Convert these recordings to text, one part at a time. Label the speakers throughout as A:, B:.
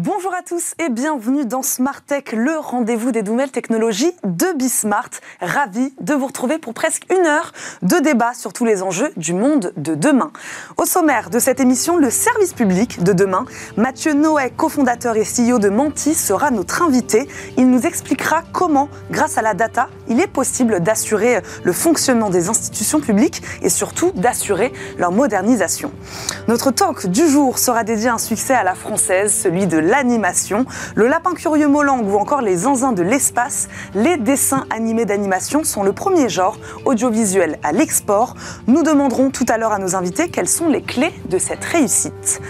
A: Bonjour à tous et bienvenue dans Smart Tech, le rendez-vous des nouvelles technologies de Bismart. Ravi de vous retrouver pour presque une heure de débat sur tous les enjeux du monde de demain. Au sommaire de cette émission, le service public de demain. Mathieu Noé, cofondateur et CEO de Menti, sera notre invité. Il nous expliquera comment, grâce à la data, il est possible d'assurer le fonctionnement des institutions publiques et surtout d'assurer leur modernisation. Notre talk du jour sera dédié à un succès à la française, celui de l'animation, le lapin curieux Molang ou encore les zinzins de l'espace, les dessins animés d'animation sont le premier genre audiovisuel à l'export. Nous demanderons tout à l'heure à nos invités quelles sont les clés de cette réussite.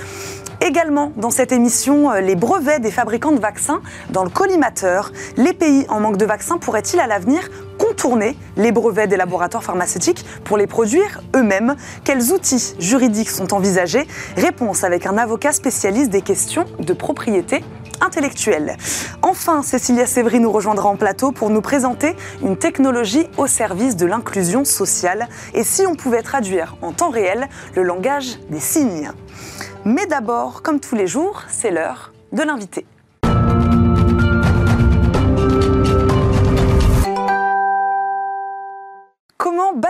A: Également dans cette émission, euh, les brevets des fabricants de vaccins dans le collimateur. Les pays en manque de vaccins pourraient-ils à l'avenir contourner les brevets des laboratoires pharmaceutiques pour les produire eux-mêmes Quels outils juridiques sont envisagés? Réponse avec un avocat spécialiste des questions de propriété intellectuelle. Enfin, Cécilia Sévry nous rejoindra en plateau pour nous présenter une technologie au service de l'inclusion sociale et si on pouvait traduire en temps réel le langage des signes? Mais d'abord, comme tous les jours, c'est l'heure de l'invité.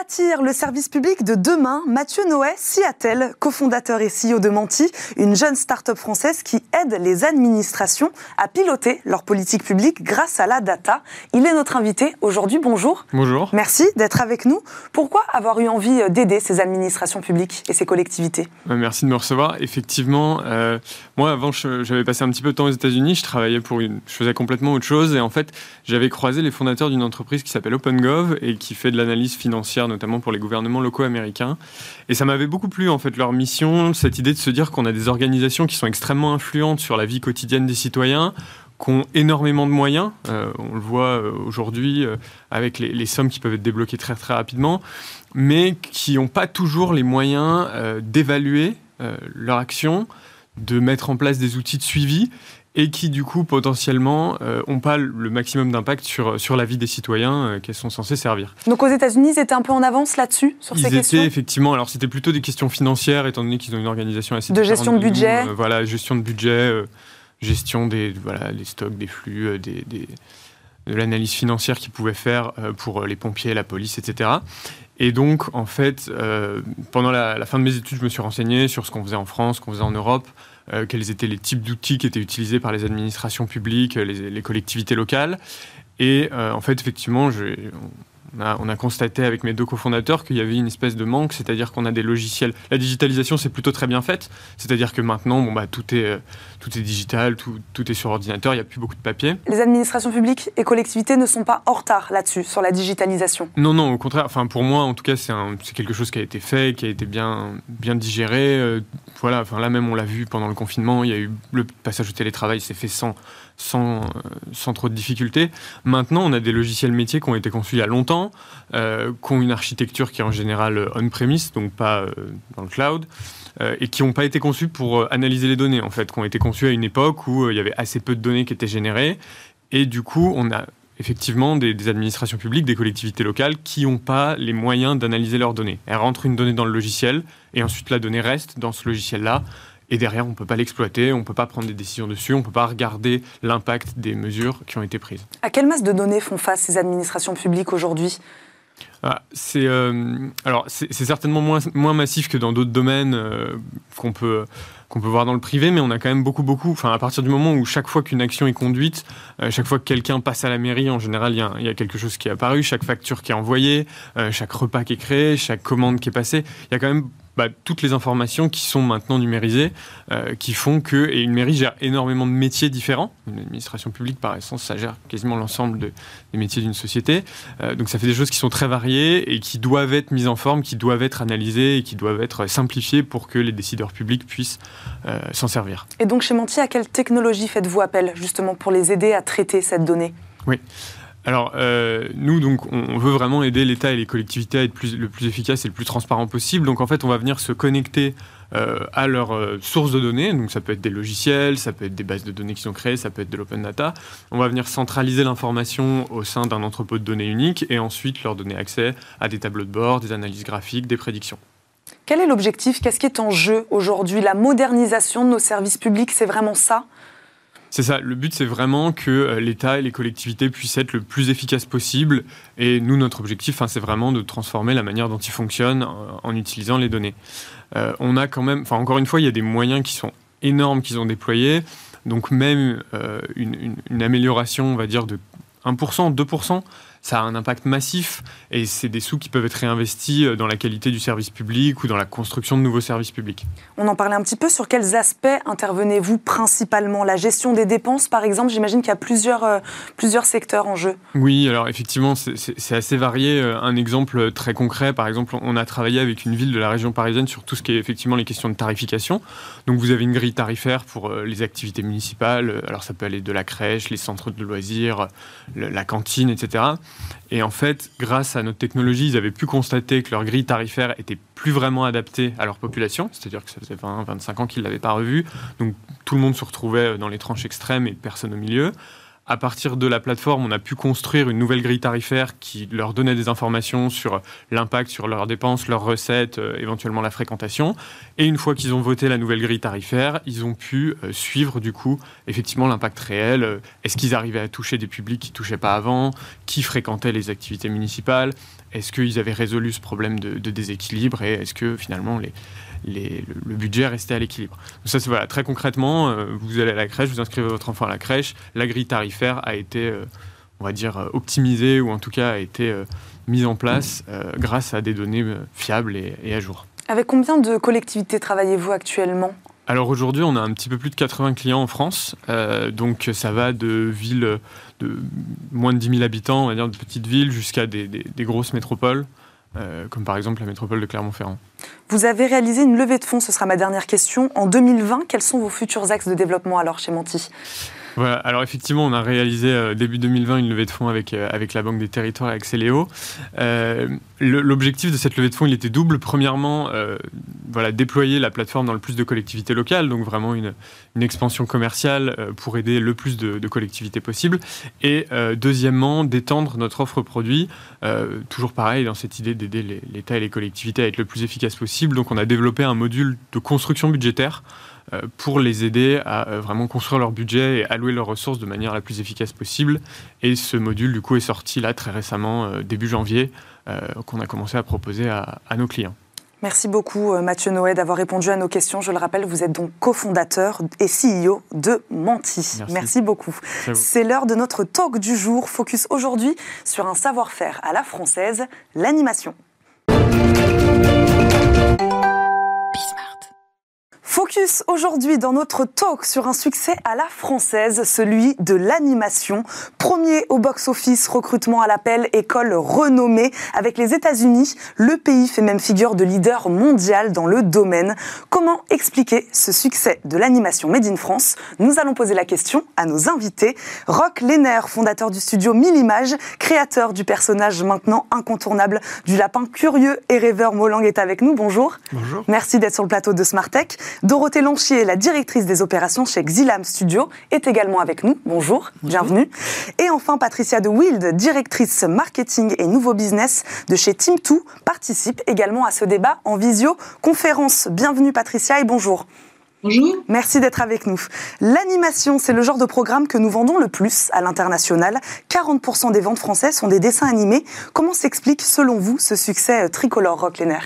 A: Bâtir le service public de demain Mathieu Noé s'y attelle, cofondateur et CEO de Menti, une jeune start-up française qui aide les administrations à piloter leur politique publique grâce à la data. Il est notre invité aujourd'hui. Bonjour.
B: Bonjour.
A: Merci d'être avec nous. Pourquoi avoir eu envie d'aider ces administrations publiques et ces collectivités?
B: Euh, Merci de me recevoir. Effectivement, euh, moi avant, j'avais passé un petit peu de temps aux États-Unis. Je travaillais pour une, je faisais complètement autre chose et en fait, j'avais croisé les fondateurs d'une entreprise qui s'appelle OpenGov et qui fait de l'analyse financière, notamment pour les gouvernements locaux américains. Et ça m'avait beaucoup plu, en fait, leur mission, cette idée de se dire qu'on a des organisations qui sont extrêmement influentes sur la vie quotidienne des citoyens, qui ont énormément de moyens. Euh, on le voit euh, aujourd'hui euh, avec les, sommes qui peuvent être débloquées très très rapidement, mais qui n'ont pas toujours les moyens d'évaluer leur action, de mettre en place des outils de suivi et qui du coup potentiellement n'ont euh, pas le maximum d'impact sur, sur la vie des citoyens euh, qu'elles sont censées servir.
A: Donc aux États-Unis, ils étaient un peu en avance là-dessus, sur
B: ces
A: questions?
B: Ils étaient effectivement, alors c'était plutôt des questions financières, étant donné qu'ils ont une organisation assez
A: De gestion de budget
B: euh, Voilà, gestion de budget, gestion des, voilà, des stocks, des flux, des, de l'analyse financière qu'ils pouvaient faire pour les pompiers, la police, etc. Et donc, en fait, pendant la, fin de mes études, je me suis renseigné sur ce qu'on faisait en France, ce qu'on faisait en Europe, euh, quels étaient les types d'outils qui étaient utilisés par les administrations publiques, les, collectivités locales. Et euh, en fait, effectivement, on, a, constaté avec mes deux cofondateurs qu'il y avait une espèce de manque, c'est-à-dire qu'on a des logiciels. La digitalisation, c'est plutôt très bien faite, c'est-à-dire que maintenant, bon, bah, tout, est, euh, tout est digital, tout, tout est sur ordinateur, il n'y a plus beaucoup de papier.
A: Les administrations publiques et collectivités ne sont pas en retard là-dessus, sur la digitalisation
B: Non, non, au contraire. Enfin, pour moi, en tout cas, c'est quelque chose qui a été fait, qui a été bien, bien digéré voilà, enfin là même on l'a vu pendant le confinement, il y a eu le passage au télétravail s'est fait sans, sans, euh, sans trop de difficultés. Maintenant, on a des logiciels métiers qui ont été conçus il y a longtemps, euh, qui ont une architecture qui est en général on-premise, donc pas euh, dans le cloud, et qui n'ont pas été conçus pour analyser les données, en fait, qui ont été conçus à une époque où il y avait assez peu de données qui étaient générées, et du coup, on a effectivement des, administrations publiques, des collectivités locales qui n'ont pas les moyens d'analyser leurs données. Elles rentrent une donnée dans le logiciel et ensuite la donnée reste dans ce logiciel-là. Et derrière, on ne peut pas l'exploiter, on ne peut pas prendre des décisions dessus, on ne peut pas regarder l'impact des mesures qui ont été prises.
A: À quelle masse de données font face ces administrations publiques aujourd'hui?
B: Ah, c'est euh, alors c'est certainement moins, moins massif que dans d'autres domaines euh, qu'on peut qu'on peut voir dans le privé, mais on a quand même beaucoup, beaucoup. Enfin, à partir du moment où chaque fois qu'une action est conduite, euh, chaque fois que quelqu'un passe à la mairie, en général, il y, a quelque chose qui est apparu, chaque facture qui est envoyée, chaque repas qui est créé, chaque commande qui est passée. Il y a quand même bah, toutes les informations qui sont maintenant numérisées, euh, qui font que, et une mairie gère énormément de métiers différents. Une administration publique, par essence, ça gère quasiment l'ensemble des métiers d'une société. Euh, donc ça fait des choses qui sont très variées et qui doivent être mises en forme, qui doivent être analysées et qui doivent être simplifiées pour que les décideurs publics puissent euh, s'en servir.
A: Et donc chez Menti, à quelle technologie faites-vous appel justement pour les aider à traiter cette donnée?
B: Oui. Alors, euh, nous, donc, on veut vraiment aider l'État et les collectivités à être le plus efficace et le plus transparent possible. Donc, en fait, on va venir se connecter euh, à leurs euh, sources de données. Donc, ça peut être des logiciels, ça peut être des bases de données qui sont créées, ça peut être de l'open data. On va venir centraliser l'information au sein d'un entrepôt de données unique et ensuite leur donner accès à des tableaux de bord, des analyses graphiques, des prédictions.
A: Quel est l'objectif? Qu'est-ce qui est en jeu aujourd'hui? La modernisation de nos services publics, c'est vraiment ça?
B: C'est ça, le but c'est vraiment que euh, l'État et les collectivités puissent être le plus efficaces possible. Et nous, notre objectif, c'est vraiment de transformer la manière dont ils fonctionnent en, utilisant les données. Euh, on a quand même, enfin encore une fois, il y a des moyens qui sont énormes qu'ils ont déployés. Donc même euh, une, amélioration, on va dire, de 1%, 2%, ça a un impact massif et c'est des sous qui peuvent être réinvestis euh, dans la qualité du service public ou dans la construction de nouveaux services publics.
A: On en parlait un petit peu. Sur quels aspects intervenez-vous principalement? La gestion des dépenses, par exemple J'imagine qu'il y a plusieurs, euh, plusieurs secteurs en jeu.
B: Oui, alors effectivement, c'est assez varié. Euh, un exemple très concret, par exemple, on a travaillé avec une ville de la région parisienne sur tout ce qui est effectivement les questions de tarification. Donc vous avez une grille tarifaire pour les activités municipales. Alors ça peut aller de la crèche, les centres de loisirs, la cantine, etc. Et en fait, grâce à notre technologie, ils avaient pu constater que leur grille tarifaire était plus vraiment adaptée à leur population, c'est-à-dire que ça faisait 20, 25 ans qu'ils ne l'avaient pas revue. Donc tout le monde se retrouvait dans les tranches extrêmes et personne au milieu à partir de la plateforme, on a pu construire une nouvelle grille tarifaire qui leur donnait des informations sur l'impact sur leurs dépenses, leurs recettes, euh, éventuellement la fréquentation. Et une fois qu'ils ont voté la nouvelle grille tarifaire, ils ont pu euh, suivre du coup effectivement l'impact réel. Euh, est-ce qu'ils arrivaient à toucher des publics qui touchaient pas avant Qui fréquentaient les activités municipales Est-ce qu'ils avaient résolu ce problème de, de déséquilibre Et est-ce que finalement les le, budget restait à l'équilibre. ça, c'est voilà, très concrètement, euh, vous allez à la crèche, vous inscrivez votre enfant à la crèche, la grille tarifaire a été, euh, on va dire, euh, optimisée ou en tout cas a été mise en place grâce à des données fiables et, à jour.
A: Avec combien de collectivités travaillez-vous actuellement?
B: Alors aujourd'hui, on a un petit peu plus de 80 clients en France. donc ça va de villes de moins de 10 000 habitants, on va dire de petites villes, jusqu'à des, grosses métropoles. Euh, comme par exemple la métropole de Clermont-Ferrand.
A: Vous avez réalisé une levée de fonds, ce sera ma dernière question. En 2020, quels sont vos futurs axes de développement alors chez Menti
B: voilà, alors effectivement, on a réalisé euh, début 2020 une levée de fonds avec, euh, avec la Banque des Territoires, avec Céléo. Euh, L'objectif de cette levée de fonds, il était double. Premièrement, voilà, déployer la plateforme dans le plus de collectivités locales, donc vraiment une, une expansion commerciale pour aider le plus de, collectivités possible. Et deuxièmement, d'étendre notre offre produit, toujours pareil, dans cette idée d'aider l'État et les collectivités à être le plus efficace possible. Donc on a développé un module de construction budgétaire pour les aider à euh, vraiment construire leur budget et allouer leurs ressources de manière la plus efficace possible. Et ce module, du coup, est sorti là très récemment, euh, début janvier, qu'on a commencé à proposer à, nos clients.
A: Merci beaucoup Mathieu Noé d'avoir répondu à nos questions. Je le rappelle, vous êtes donc cofondateur et CEO de Menti. Merci beaucoup. C'est l'heure de notre talk du jour, focus aujourd'hui sur un savoir-faire à la française, l'animation. Focus aujourd'hui dans notre talk sur un succès à la française, celui de l'animation. Premier au box-office, recrutement à l'appel, école renommée. Avec les États-Unis, le pays fait même figure de leader mondial dans le domaine. Comment expliquer ce succès de l'animation Made in France? Nous allons poser la question à nos invités. Rock Lehner, fondateur du studio Mille Images, créateur du personnage maintenant incontournable du lapin curieux et rêveur Molang est avec nous. Bonjour.
B: Bonjour.
A: Merci d'être sur le plateau de Smartech. Dorothée Lonchier, la directrice des opérations chez Xilam Studio, est également avec nous. Bonjour, bienvenue. Et enfin, Patricia de Wild, directrice marketing et nouveau business de chez Team2, participe également à ce débat en visioconférence. Bienvenue Patricia et bonjour.
C: Bonjour.
A: Merci d'être avec nous. L'animation, c'est le genre de programme que nous vendons le plus à l'international. 40% des ventes françaises sont des dessins animés. Comment s'explique, selon vous, ce succès tricolore, Rock Lenner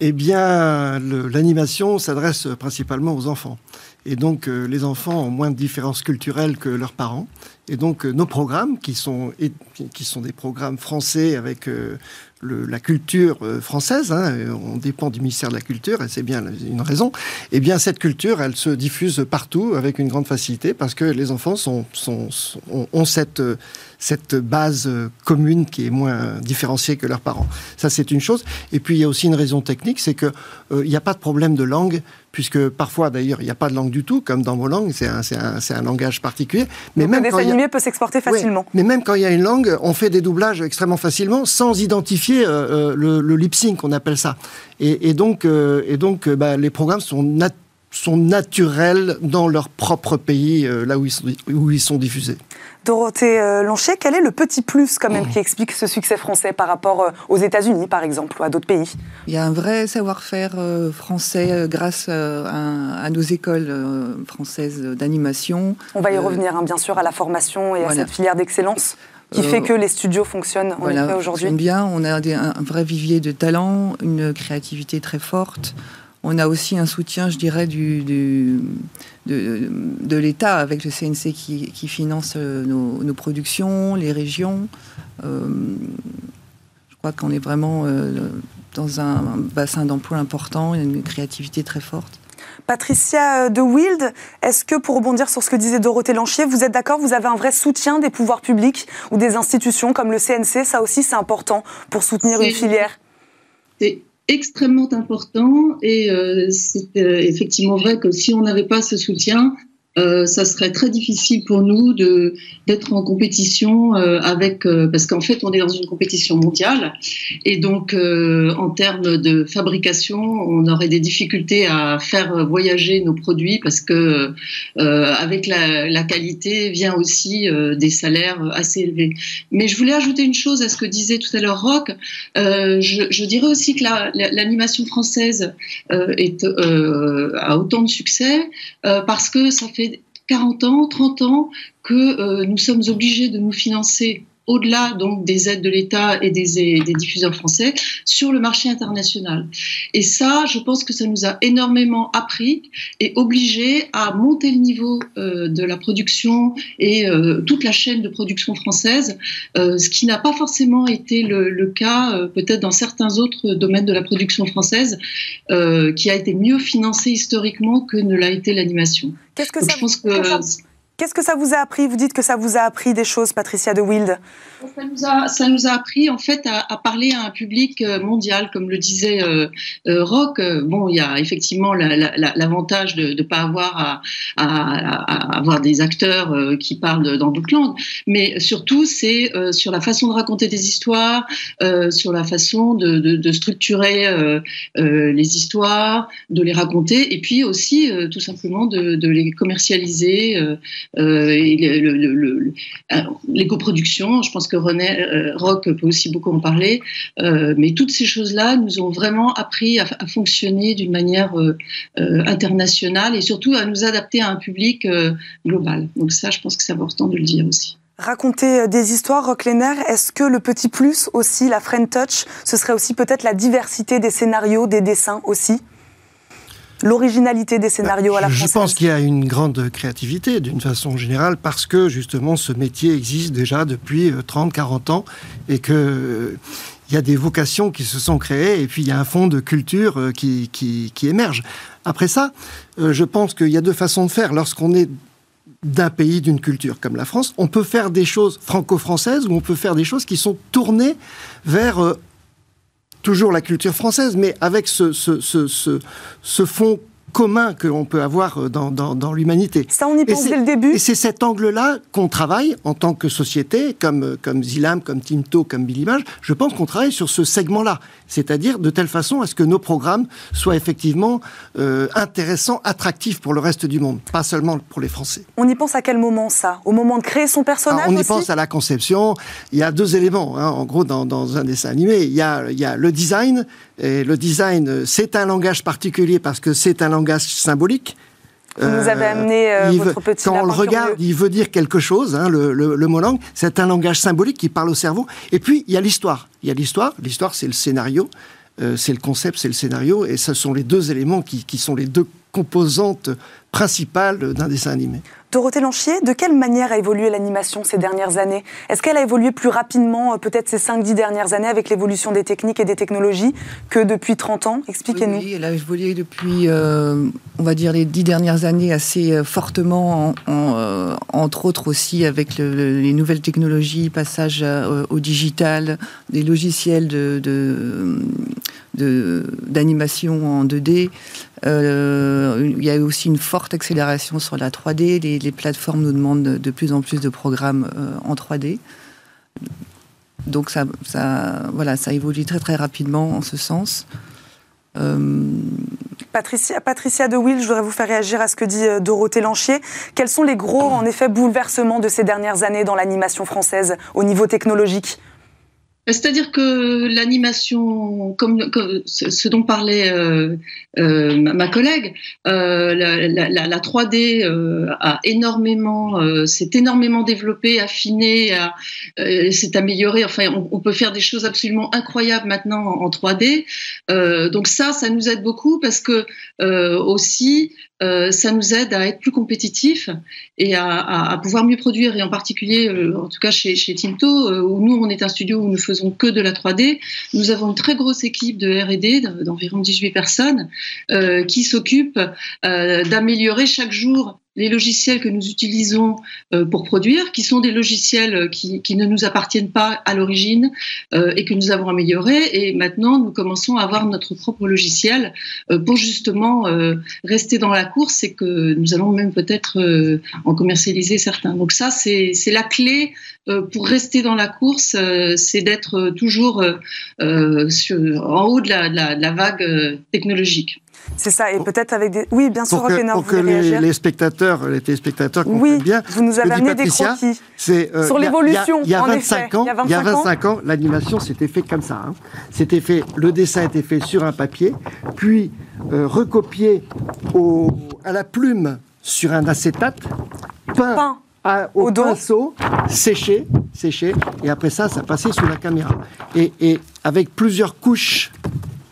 D: eh bien, l'animation s'adresse principalement aux enfants. Et donc, euh, les enfants ont moins de différences culturelles que leurs parents. Et donc, euh, nos programmes, qui sont, qui sont des programmes français avec euh, la culture française, hein, on dépend du ministère de la Culture, et c'est bien une raison, eh bien, cette culture, elle se diffuse partout avec une grande facilité parce que les enfants sont, sont, ont cette cette base euh, commune qui est moins différenciée que leurs parents. Ça, c'est une chose. Et puis, il y a aussi une raison technique, c'est qu'il euh, n'y a pas de problème de langue, puisque parfois, d'ailleurs, il n'y a pas de langue du tout, comme dans vos langues, c'est un, un, langage particulier.
A: Mais même un peut s'exporter facilement.
D: mais même quand il y a une langue, on fait des doublages extrêmement facilement, sans identifier euh, le, lip sync, on appelle ça. Et, donc, et donc bah, les programmes sont sont naturelles dans leur propre pays, euh, là où ils, sont, où ils sont diffusés.
A: Dorothée euh, Lancher, quel est le petit plus quand même qui explique ce succès français par rapport euh, aux États-Unis, par exemple, ou à d'autres pays?
C: Il y a un vrai savoir-faire français grâce à, nos écoles françaises d'animation.
A: On va y revenir, hein, bien sûr, à la formation et à cette filière d'excellence qui fait que les studios fonctionnent en voilà, aujourd'hui.
C: bien, on a un vrai vivier de talent, une créativité très forte. On a aussi un soutien, je dirais, du, de, l'État avec le CNC qui, finance euh, nos, productions, les régions. Euh, je crois qu'on est vraiment euh, dans un bassin d'emploi important, une créativité très forte.
A: Patricia de Wild, est-ce que, pour rebondir sur ce que disait Dorothée Lanchier, vous êtes d'accord, vous avez un vrai soutien des pouvoirs publics ou des institutions comme le CNC Ça aussi, c'est important pour soutenir une filière
E: extrêmement important et euh, c'est euh, effectivement vrai que si on n'avait pas ce soutien, euh, ça serait très difficile pour nous d'être en compétition euh, avec euh, parce qu'en fait on est dans une compétition mondiale et donc en termes de fabrication on aurait des difficultés à faire voyager nos produits parce que avec la, qualité vient aussi des salaires assez élevés. Mais je voulais ajouter une chose à ce que disait tout à l'heure Rock. Je, dirais aussi que l'animation française a autant de succès parce que ça fait 40 ans, 30 ans que euh, nous sommes obligés de nous financer au-delà donc des aides de l'État et des, diffuseurs français sur le marché international. Et ça, je pense que ça nous a énormément appris et obligé à monter le niveau euh, de la production et euh, toute la chaîne de production française, euh, ce qui n'a pas forcément été le, cas peut-être dans certains autres domaines de la production française, qui a été mieux financé historiquement que ne l'a été l'animation.
A: Qu'est-ce que ça, je pense que, Qu'est-ce que ça vous a appris? Vous dites que ça vous a appris des choses, Patricia de Wild
E: ça nous, a, appris en fait à, parler à un public euh, mondial, comme le disait euh, euh Rock. Bon, il y a effectivement l'avantage de ne pas avoir à, avoir des acteurs euh, qui parlent dans d'autres langues, mais surtout c'est sur la façon de raconter des histoires, sur la façon de, structurer les histoires, de les raconter, et puis aussi tout simplement de les commercialiser. Euh, et l'éco-production, je pense que René euh, Rock peut aussi beaucoup en parler, euh, mais toutes ces choses-là nous ont vraiment appris à, fonctionner d'une manière internationale et surtout à nous adapter à un public global. Donc ça, je pense que c'est important de le dire aussi.
A: Raconter des histoires, Rock Lenner, est-ce que le petit plus aussi, la friend touch, ce serait aussi peut-être la diversité des scénarios, des dessins aussi? L'originalité des scénarios à la française
D: Je pense qu'il y a une grande créativité d'une façon générale parce que justement ce métier existe déjà depuis 30, euh, 40 ans et que euh, il y a des vocations qui se sont créées et puis il y a un fond de culture euh, qui, qui, émerge. Après ça, je pense qu'il y a deux façons de faire. Lorsqu'on est d'un pays, d'une culture comme la France, on peut faire des choses franco-françaises ou on peut faire des choses qui sont tournées vers toujours la culture française, mais avec ce, ce, ce, ce fond commun que l'on peut avoir euh, dans, dans, l'humanité.
A: Ça, on y pense dès le début.
D: Et c'est cet angle-là qu'on travaille en tant que société, comme, euh, comme Zilam, comme Tinto, comme Billimage. Je pense qu'on travaille sur ce segment-là. C'est-à-dire de telle façon à ce que nos programmes soient effectivement euh, intéressants, attractifs pour le reste du monde, pas seulement pour les Français.
A: On y pense à quel moment, ça? Au moment de créer son personnage
D: On y pense à la conception. Il y a deux éléments, hein, en gros, dans, dans, un dessin animé. Il y a, il y a le design. Et le design, c'est un langage particulier parce que c'est un langage symbolique.
A: Vous nous avez amené euh, votre petit
D: Quand on le regarde, il veut dire quelque chose, hein, le, le, mot langue. C'est un langage symbolique qui parle au cerveau. Et puis, il y a l'histoire. Il y a l'histoire. L'histoire, c'est le scénario. Euh, c'est le concept, c'est le scénario. Et ce sont les deux éléments qui, qui sont les deux composantes principales d'un dessin animé.
A: Dorothée Lanchier, de quelle manière a évolué l'animation ces dernières années? Est-ce qu'elle a évolué plus rapidement, euh, peut-être ces 5-10 dernières années, avec l'évolution des techniques et des technologies, que depuis 30 ans? Expliquez-nous.
C: Oui, elle a évolué depuis, euh, on va dire, les 10 dernières années assez euh, fortement, entre autres aussi avec les nouvelles technologies, passage au digital, des logiciels de, d'animation en 2D. il y a aussi une forte accélération sur la 3D. Les, les, plateformes nous demandent de plus en plus de programmes euh, en 3D. Donc ça, évolue très très rapidement en ce sens. Euh,
A: Patricia, Patricia De Will, je voudrais vous faire réagir à ce que dit euh, Dorothée Lanchier. Quels sont les gros, en effet, bouleversements de ces dernières années dans l'animation française au niveau technologique?
E: C'est-à-dire que l'animation, comme, ce dont parlait euh, euh, ma, collègue, euh, la, 3D a énormément, s'est énormément développée, affinée, s'est améliorée. Enfin, on, peut faire des choses absolument incroyables maintenant en, 3D. donc ça, ça nous aide beaucoup parce que aussi, ça nous aide à être plus compétitifs et à, pouvoir mieux produire. Et en particulier, en tout cas chez, chez Tinto, où nous, on est un studio où nous faisons que de la 3D. Nous avons une très grosse équipe de R&D d'environ 18 personnes euh, qui s'occupe euh, d'améliorer chaque jour les logiciels que nous utilisons euh, pour produire, qui sont des logiciels euh, qui, ne nous appartiennent pas à l'origine euh, et que nous avons améliorés. Et maintenant, nous commençons à avoir notre propre logiciel pour justement rester dans la course et que nous allons même peut-être en commercialiser certains. Donc ça, c'est la clé pour rester dans la course, c'est d'être toujours en haut de la vague technologique.
A: C'est ça, et peut-être avec des. Oui, bien sûr,
D: pour que, pour que les, spectateurs, les téléspectateurs
A: comprennent
D: oui, bien.
A: Vous nous avez amené des croquis. Euh, sur l'évolution.
D: Il y a, 25 ans, il y a 25 ans, l'animation s'était fait comme ça. Hein. C'était fait, le dessin était fait sur un papier, puis euh, recopié au, à la plume sur un acétate, peint. au, pinceau, séché, séché, et après ça, ça passait sous la caméra. Et, et avec plusieurs couches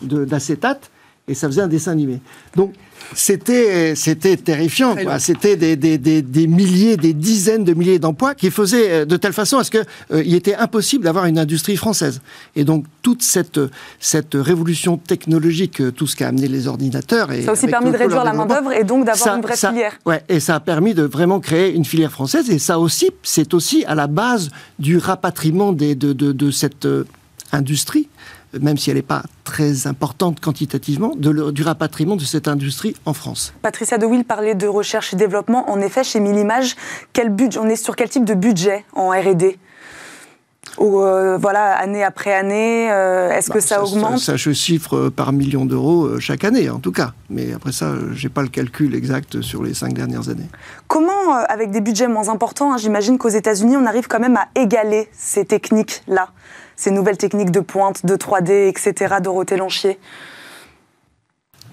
D: d'acétate, et ça faisait un dessin animé. Donc c'était c'était terrifiant. C'était des, des, des, des, milliers, des dizaines de milliers d'emplois qui faisaient euh, de telle façon à ce qu'il euh, il était impossible d'avoir une industrie française. Et donc toute cette cette révolution technologique, euh, tout ce qu'a amené les ordinateurs, et
A: ça a aussi permis de réduire la main d'œuvre et donc d'avoir une vraie filière.
D: Ouais, et ça a permis de vraiment créer une filière française. Et ça aussi, c'est aussi à la base du rapatriement des, de, de, de cette industrie même si elle n'est pas très importante quantitativement, du rapatriement de cette industrie en France.
A: Patricia De Will parlait de recherche et développement. En effet, chez Millimage, quel budget, on est sur quel type de budget en R&D ou euh, voilà, année après année, euh, est-ce que bah, ça, augmente?
D: ça, se chiffre par million d'euros euh, chaque année, en tout cas. Mais après ça, j'ai pas le calcul exact sur les cinq dernières années.
A: Comment, avec des budgets moins importants, hein, j'imagine qu'aux États-Unis, on arrive quand même à égaler ces techniques-là? Ces nouvelles techniques de pointe, de 3D, etc., Dorothée Lanchier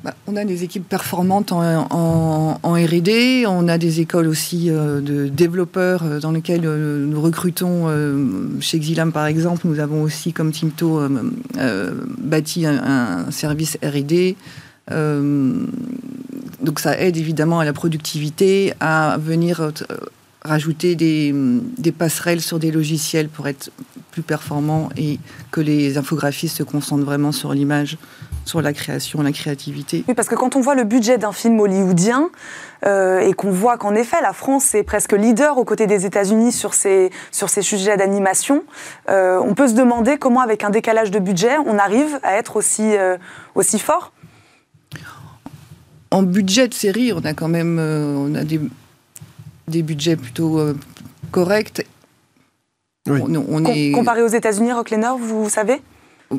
C: bah, on a des équipes performantes en, RD, on a des écoles aussi euh, de développeurs euh, dans lesquelles euh, nous recrutons. chez Xilam, par exemple, nous avons aussi, comme Timto, bâti un, service RD. donc ça aide évidemment à la productivité, à venir rajouter des, passerelles sur des logiciels pour être plus performants et que les infographistes se concentrent vraiment sur l'image, sur la création, la créativité.
A: Oui, parce que quand on voit le budget d'un film hollywoodien euh, et qu'on voit qu'en effet la France est presque leader aux côtés des États-Unis sur ces, sur ces sujets d'animation, euh, on peut se demander comment, avec un décalage de budget, on arrive à être aussi, euh, aussi fort
C: en budget de série, on a quand même on a des, des budgets plutôt euh, corrects.
A: On, est... Comparé aux États-Unis, Rock Lenor, vous savez?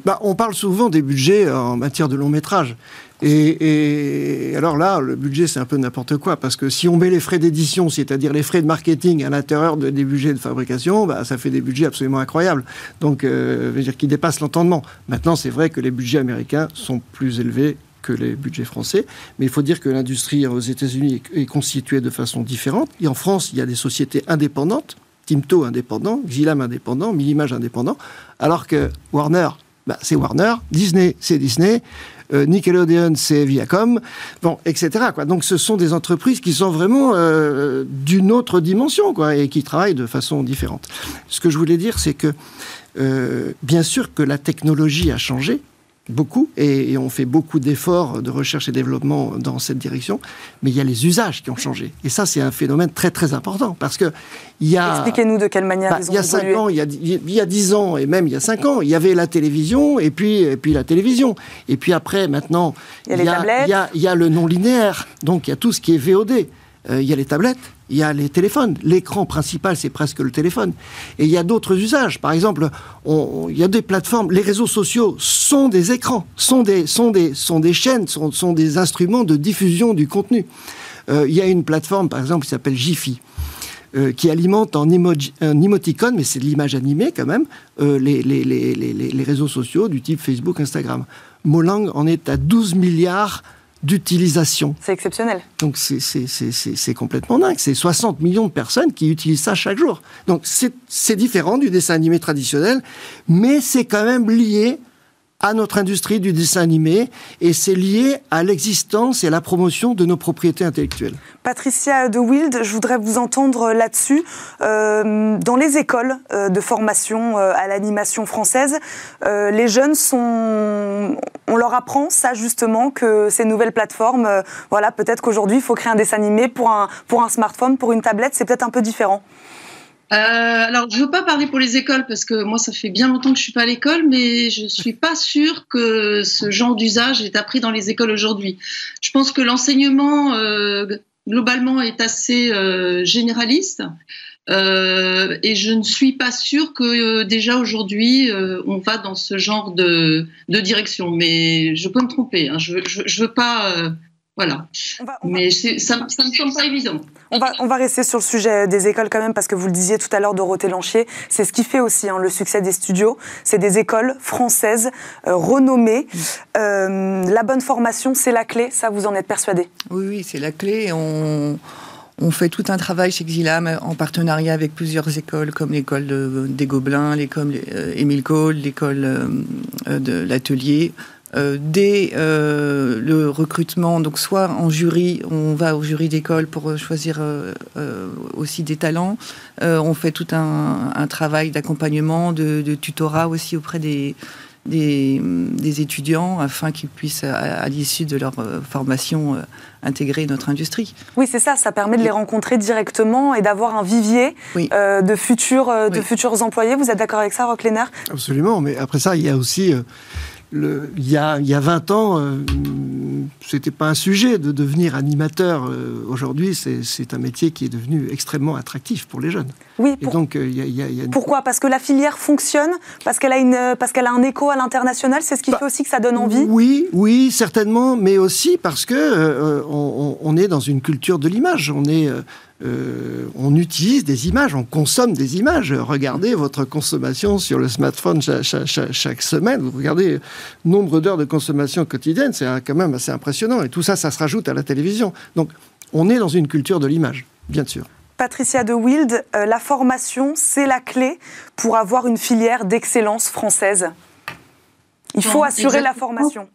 D: Bah, on parle souvent des budgets en matière de long métrage. Et, alors là, le budget, c'est un peu n'importe quoi, parce que si on met les frais d'édition, c'est-à-dire les frais de marketing à l'intérieur des budgets de fabrication, bah, ça fait des budgets absolument incroyables. Donc, euh, veut dire qui dépassent l'entendement. Maintenant, c'est vrai que les budgets américains sont plus élevés que les budgets français. Mais il faut dire que l'industrie aux États-Unis est constituée de façon différente. Et en France, il y a des sociétés indépendantes, Timto indépendant, Xilam indépendant, Millimage indépendant, alors que Warner, bah, c'est Warner, Disney, c'est Disney, euh, Nickelodeon, c'est Viacom, bon, etc. Donc ce sont des entreprises qui sont vraiment euh, d'une autre dimension quoi, et qui travaillent de façon différente. Ce que je voulais dire, c'est que euh, bien sûr que la technologie a changé, beaucoup et, on fait beaucoup d'efforts de recherche et développement dans cette direction, mais il y a les usages qui ont changé. Et ça, c'est un phénomène très très important parce que il y a.
A: Expliquez-nous de quelle manière bah, ils ont
D: Il y a cinq ans, il y a, il y a dix ans et même il y a cinq ans, il y avait la télévision et puis et puis la télévision et puis après maintenant
A: il y a, il y a,
D: il y a, le non linéaire, donc il y a tout ce qui est VOD. Euh, il y a les tablettes, il y a les téléphones. L'écran principal, c'est presque le téléphone. Et il y a d'autres usages. Par exemple, il y a des plateformes. Les réseaux sociaux sont des écrans, sont des, sont des, sont des chaînes, sont, sont des instruments de diffusion du contenu. Euh, il y a une plateforme, par exemple, qui s'appelle Jiffy. Euh, qui alimente en un emoticon, mais c'est de l'image animée quand même, euh, les, les, les, les, réseaux sociaux du type Facebook, Instagram. Molang en est à 12 milliards d'utilisation.
A: C'est exceptionnel.
D: Donc c'est complètement dingue. C'est 60 millions de personnes qui utilisent ça chaque jour. Donc c'est différent du dessin animé traditionnel, mais c'est quand même lié à notre industrie du dessin animé et c'est lié à l'existence et à la promotion de nos propriétés intellectuelles.
A: Patricia de Wild, je voudrais vous entendre là-dessus. Euh, dans les écoles euh, de formation euh, à l'animation française, les jeunes sont, on leur apprend ça justement que ces nouvelles plateformes, voilà, peut-être qu'aujourd'hui il faut créer un dessin animé pour un pour un smartphone, pour une tablette, c'est peut-être un peu différent.
E: Euh, alors, je veux pas parler pour les écoles parce que moi, ça fait bien longtemps que je suis pas à l'école, mais je suis pas sûre que ce genre d'usage est appris dans les écoles aujourd'hui. Je pense que l'enseignement euh, globalement est assez euh, généraliste. Et je ne suis pas sûre que déjà aujourd'hui on va dans ce genre de, direction, mais je peux me tromper. Hein. Je, je veux pas voilà. Mais ça, ne me semble pas évident.
A: On va, on va rester sur le sujet des écoles quand même, parce que vous le disiez tout à l'heure, Dorothée Lanchier, c'est ce qui fait aussi hein, le succès des studios. C'est des écoles françaises euh, renommées. Euh, la bonne formation, c'est la clé, ça vous en êtes persuadé
C: Oui, oui, c'est la clé. On, on fait tout un travail chez Xilam en partenariat avec plusieurs écoles, comme l'école des Gobelins, l'école euh, Émile Cole, l'école de l'Atelier, euh, dès euh, le recrutement, donc soit en jury, on va au jury d'école pour choisir euh, aussi des talents. on fait tout un, travail d'accompagnement, de, tutorat aussi auprès des, des, étudiants afin qu'ils puissent, à, l'issue de leur formation, intégrer notre industrie.
A: Oui, c'est ça. Ça permet de les rencontrer directement et d'avoir un vivier de, futurs, de futurs employés. Vous êtes d'accord avec ça, Rock Lenner?
D: Absolument. Mais après ça, il y a aussi il, y a, il y a 20 ans, euh, c'était pas un sujet de devenir animateur. Euh, aujourd'hui, c'est un métier qui est devenu extrêmement attractif pour les jeunes.
A: Oui. donc, Pourquoi? Parce que la filière fonctionne Parce qu'elle a, une, parce qu'elle a un écho à l'international C'est ce qui bah, fait aussi que ça donne envie?
D: Oui, oui, certainement, mais aussi parce que euh, on, on, est dans une culture de l'image. On est euh, on utilise des images, on consomme des images. Regardez votre consommation sur le smartphone chaque, semaine. Vous regardez le nombre d'heures de consommation quotidienne, c'est quand même assez impressionnant. Et tout ça, ça se rajoute à la télévision. Donc, on est dans une culture de l'image, bien sûr.
A: Patricia de Wild, euh, la formation, c'est la clé pour avoir une filière d'excellence française. Il faut assurer la formation.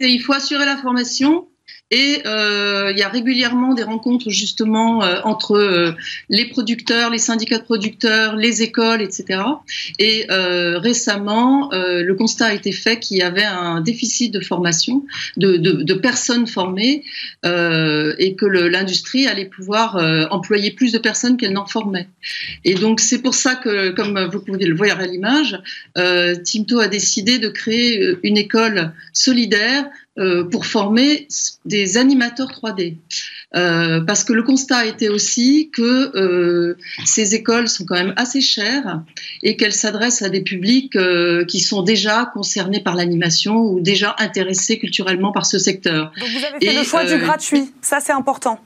E: il faut assurer la formation et euh, il y a régulièrement des rencontres justement euh, entre euh, les producteurs, les syndicats de producteurs, les écoles, etc. Et récemment, le constat a été fait qu'il y avait un déficit de formation, de, personnes formées, et que l'industrie allait pouvoir employer plus de personnes qu'elle n'en formait. Et donc c'est pour ça que, comme vous pouvez le voir à l'image, Timto a décidé de créer une école solidaire pour former des animateurs 3D. Euh, parce que le constat été aussi que euh, ces écoles sont quand même assez chères et qu'elles s'adressent à des publics euh, qui sont déjà concernés par l'animation ou déjà intéressés culturellement par ce secteur.
A: Donc vous avez fait le choix du euh, gratuit, ça c'est important.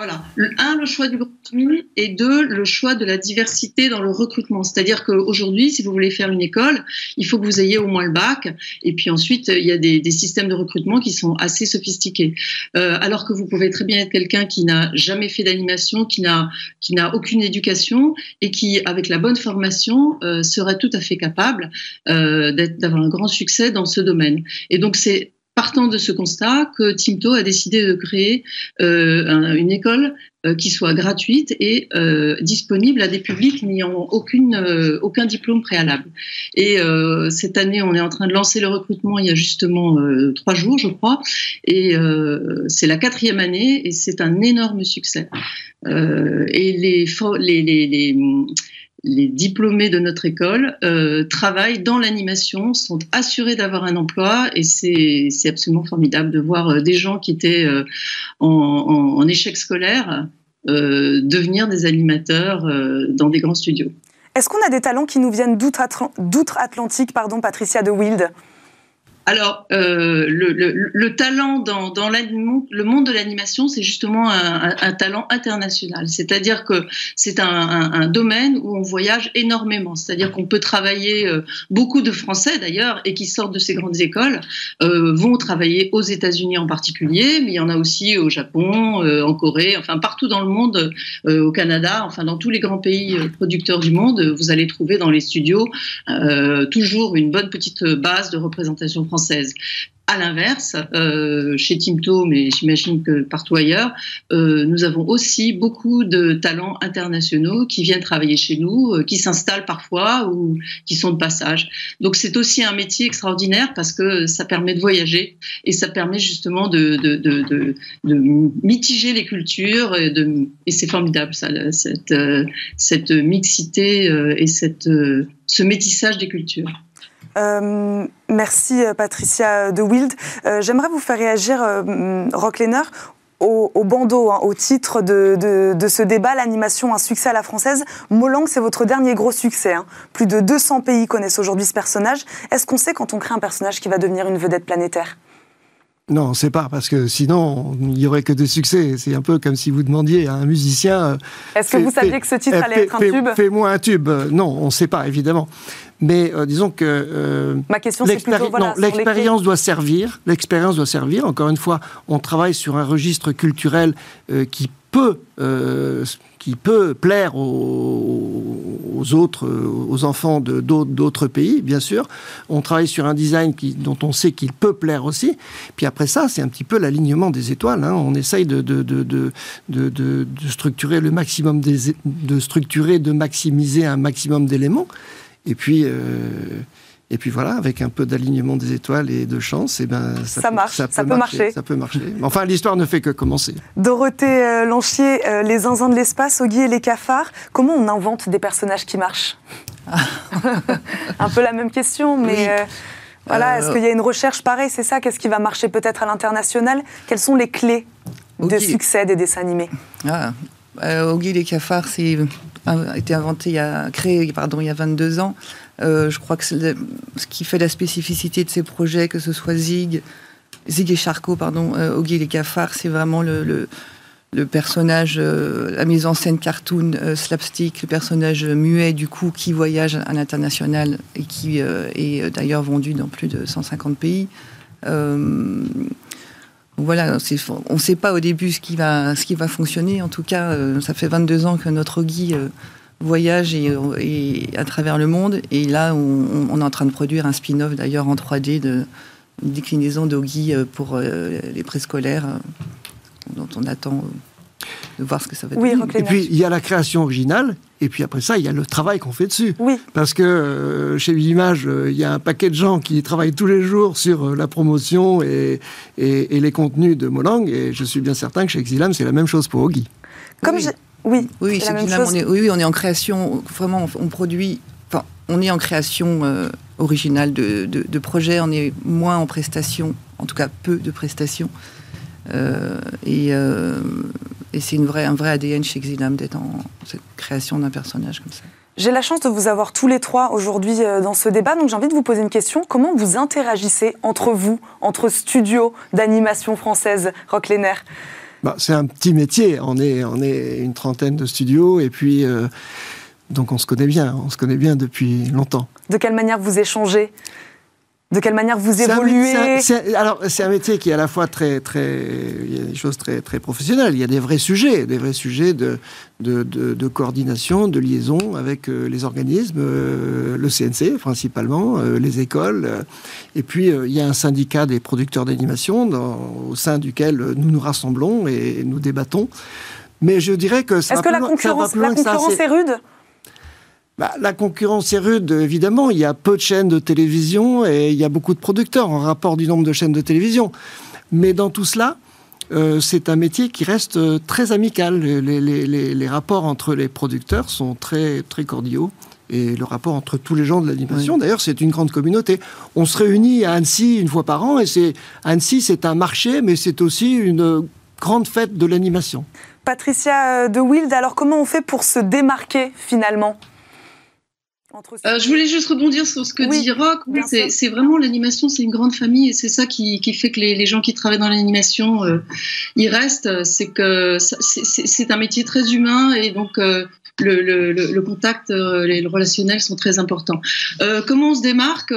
E: Voilà. Un, le choix du gratuit et deux, le choix de la diversité dans le recrutement. C'est-à-dire qu'aujourd'hui, si vous voulez faire une école, il faut que vous ayez au moins le bac. Et puis ensuite, il y a des, des systèmes de recrutement qui sont assez sophistiqués. Euh, alors que vous pouvez très bien être quelqu'un qui n'a jamais fait d'animation, qui n'a qui n'a aucune éducation et qui, avec la bonne formation, euh, serait tout à fait capable euh, d'avoir un grand succès dans ce domaine. Et donc c'est partant de ce constat que Timto a décidé de créer euh, une école euh, qui soit gratuite et euh, disponible à des publics n'ayant aucune, aucun diplôme préalable. Et cette année, on est en train de lancer le recrutement il y a justement trois jours, je crois, et c'est la quatrième année et c'est un énorme succès. et les, les, les, les les diplômés de notre école euh, travaillent dans l'animation, sont assurés d'avoir un emploi et c'est absolument formidable de voir euh, des gens qui étaient euh, en, échec scolaire devenir des animateurs dans des grands studios.
A: Est-ce qu'on a des talents qui nous viennent d'outre-Atlantique, pardon, Patricia de Wild
E: alors, euh, le, talent dans, le monde de l'animation, c'est justement un, talent international. C'est-à-dire que c'est un, domaine où on voyage énormément. C'est-à-dire qu'on peut travailler, euh, beaucoup de Français d'ailleurs, et qui sortent de ces grandes écoles, euh, vont travailler aux États-Unis en particulier, mais il y en a aussi au Japon, en Corée, enfin partout dans le monde, au Canada, enfin dans tous les grands pays producteurs du monde, vous allez trouver dans les studios toujours une bonne petite base de représentation française française. À l'inverse, euh, chez Timto, mais j'imagine que partout ailleurs, euh, nous avons aussi beaucoup de talents internationaux qui viennent travailler chez nous, euh, qui s'installent parfois ou qui sont de passage. Donc c'est aussi un métier extraordinaire parce que ça permet de voyager et ça permet justement de, mitiger les cultures et, c'est formidable cette, mixité et ce métissage des cultures.
A: Euh, merci euh, Patricia de Wild. Euh, j'aimerais vous faire réagir, Lehner, au, bandeau, hein, au titre de, ce débat, l'animation, un succès à la française. Molang, c'est votre dernier gros succès. Hein. Plus de 200 pays connaissent aujourd'hui ce personnage. Est-ce qu'on sait quand on crée un personnage qui va devenir une vedette planétaire?
D: Non, on ne sait pas, parce que sinon, il n'y aurait que des succès. C'est un peu comme si vous demandiez à un musicien...
A: Est-ce que vous saviez que ce titre allait être un tube
D: Fais-moi un tube. Non, on ne sait pas, évidemment. Mais euh, disons que
A: euh, ma question c'est
D: voilà, l'expérience doit servir. L'expérience doit servir. Encore une fois, on travaille sur un registre culturel euh, qui peut qui peut plaire aux, autres, aux enfants de d'autres pays, bien sûr. On travaille sur un design dont on sait qu'il peut plaire aussi. Puis après ça, c'est un petit peu l'alignement des étoiles. Hein. On essaye de de, de, de, structurer le maximum de structurer, de maximiser un maximum d'éléments. Et puis, euh, et puis voilà, avec un peu d'alignement des étoiles et de chance, et eh ben,
A: ça, marche, ça, peut, marcher,
D: Ça peut marcher. Enfin, l'histoire ne fait que commencer.
A: Dorothée euh, Lanchier, euh, les zinzins de l'espace, Oggy et les cafards, comment on invente des personnages qui marchent? Un peu la même question, mais... Voilà, est-ce qu'il y a une recherche pareille C'est ça? Qu'est-ce qui va marcher peut-être à l'international? Quelles sont les clés de succès des dessins animés?
C: Ah, Oggy et les cafards, c'est a été inventé, il y a, créé pardon, il y a 22 ans. Euh, je crois que ce qui fait la spécificité de ces projets, que ce soit Zig, Zig et Charcot, pardon, euh, Oggy et les cafards, c'est vraiment le, personnage, euh, la mise en scène cartoon, slapstick, le personnage muet du coup qui voyage à l'international et qui est d'ailleurs vendu dans plus de 150 pays voilà, on ne sait pas au début ce qui va, fonctionner. En tout cas, ça fait 22 ans que notre Guy voyage et, à travers le monde. Et là, on, est en train de produire un spin-off d'ailleurs en 3D de une déclinaison d'Ogi euh, pour les préscolaires, dont on attend de voir ce que ça va
A: oui,
D: Et puis, il y a la création originale, et puis après ça, il y a le travail qu'on fait dessus.
A: Oui.
D: Parce que euh, chez L'Image, euh, il y a un paquet de gens qui travaillent tous les jours sur euh, la promotion et, et, les contenus de Molang, et je suis bien certain que chez Exilam, c'est la même chose pour Ogi.
A: Comme oui.
C: Oui, oui, la même chose. On est, oui, on est en création, vraiment, on produit, enfin, on est en création originale de, de, de projets, on est moins en prestation, en tout cas peu de prestations. et, et c'est une vraie, un vrai ADN chez Xinam d'être en cette création d'un personnage comme ça.
A: J'ai la chance de vous avoir tous les trois aujourd'hui euh, dans ce débat, donc j'ai envie de vous poser une question. Comment vous interagissez entre vous, entre studios d'animation française, Rock Lenner?
D: Bah, C'est un petit métier. On est, on est une trentaine de studios et puis. Euh, donc on se connaît bien, on se connaît bien depuis longtemps.
A: De quelle manière vous échangez? De quelle manière vous évoluez
D: Alors, c'est un métier qui est à la fois très, très, il y a des choses très, très professionnelles. Il y a des vrais sujets, des vrais sujets de, de, de, coordination, de liaison avec euh, les organismes, euh, le CNC principalement, euh, les écoles. et puis, il y a un syndicat des producteurs d'animation au sein duquel nous nous rassemblons et nous débattons. Mais je dirais que
A: ça Est-ce que la concurrence, la concurrence est rude?
D: Bah, la concurrence est rude, évidemment. Il y a peu de chaînes de télévision et il y a beaucoup de producteurs en rapport du nombre de chaînes de télévision. Mais dans tout cela, euh, c'est un métier qui reste euh, très amical. Les, rapports entre les producteurs sont très, très cordiaux. Et le rapport entre tous les gens de l'animation, d'ailleurs, c'est une grande communauté. On se réunit à Annecy une fois par an, et c'est Annecy, c'est un marché, mais c'est aussi une grande fête de l'animation.
A: Patricia de Wild, alors comment on fait pour se démarquer finalement?
E: Euh, je voulais juste rebondir sur ce que dit Rock. c'est vraiment l'animation, c'est une grande famille et c'est ça qui, qui, fait que les, les, gens qui travaillent dans l'animation, euh, ils restent. C'est que c'est un métier très humain et donc euh, le, le, le, contact, les, le relationnel sont très importants. comment on se démarque?